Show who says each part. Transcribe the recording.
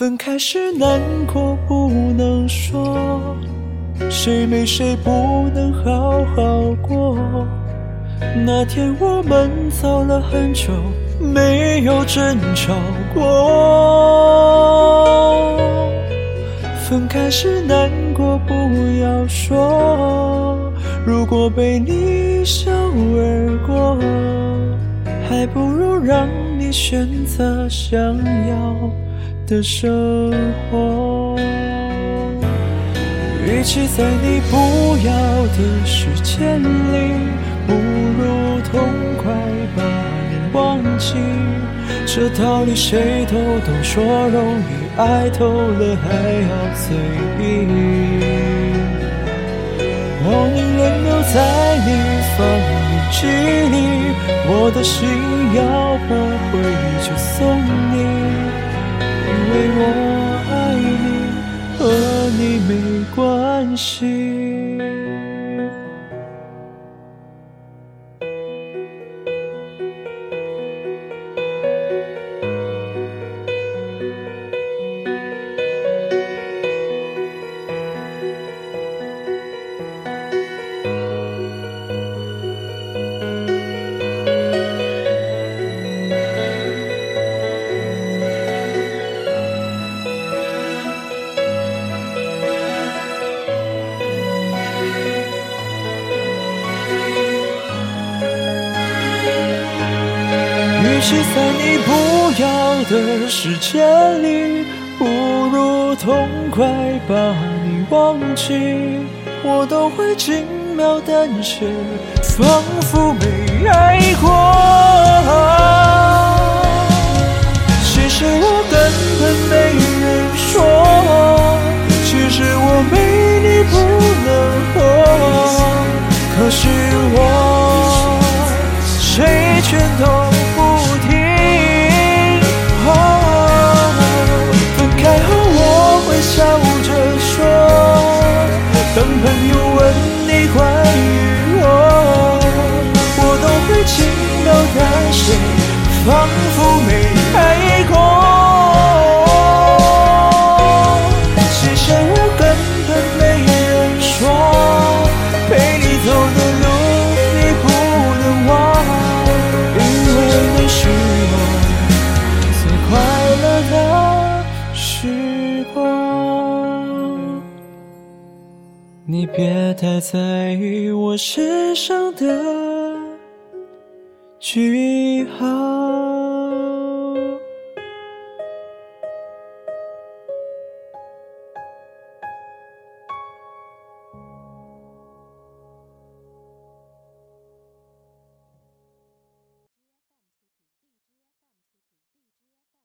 Speaker 1: 分开时难过不能说，谁没谁不能好好过。那天我们走了很久，没有争吵过。分开时难过不要说，如果被你一笑而过，还不如让你选择想要。的生活，与其在你不要的时间里，不如痛快把你忘记。这道理谁都懂，说容易，爱透了还要嘴硬。我宁愿留在你放日记里，我的心要不回就送你。因为我爱你，和你没关系。与其在你不要的世界里，不如痛快把你忘记。我都会轻描淡写，仿佛没爱过。朋友问你关于我，我都会轻描淡写，仿佛没爱过。其实我根本没人说，陪你走的路你不能忘，因为那是我最快乐的时光。你别太在意我身上的句号。